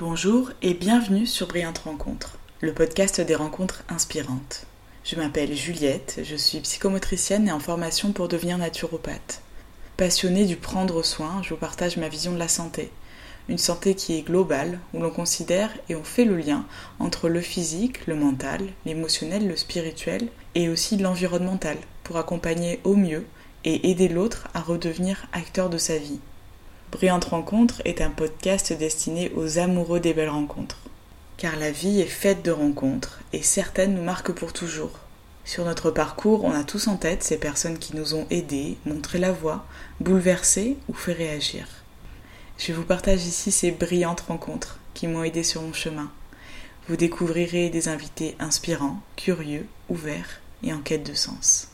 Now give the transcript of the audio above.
Bonjour et bienvenue sur Brillante Rencontre, le podcast des rencontres inspirantes. Je m'appelle Juliette, je suis psychomotricienne et en formation pour devenir naturopathe. Passionnée du prendre soin, je vous partage ma vision de la santé. Une santé qui est globale, où l'on considère et on fait le lien entre le physique, le mental, l'émotionnel, le spirituel et aussi l'environnemental pour accompagner au mieux et aider l'autre à redevenir acteur de sa vie. Brillante Rencontre est un podcast destiné aux amoureux des belles rencontres. Car la vie est faite de rencontres et certaines nous marquent pour toujours. Sur notre parcours, on a tous en tête ces personnes qui nous ont aidés, montré la voie, bouleversé ou fait réagir. Je vous partage ici ces brillantes rencontres qui m'ont aidé sur mon chemin. Vous découvrirez des invités inspirants, curieux, ouverts et en quête de sens.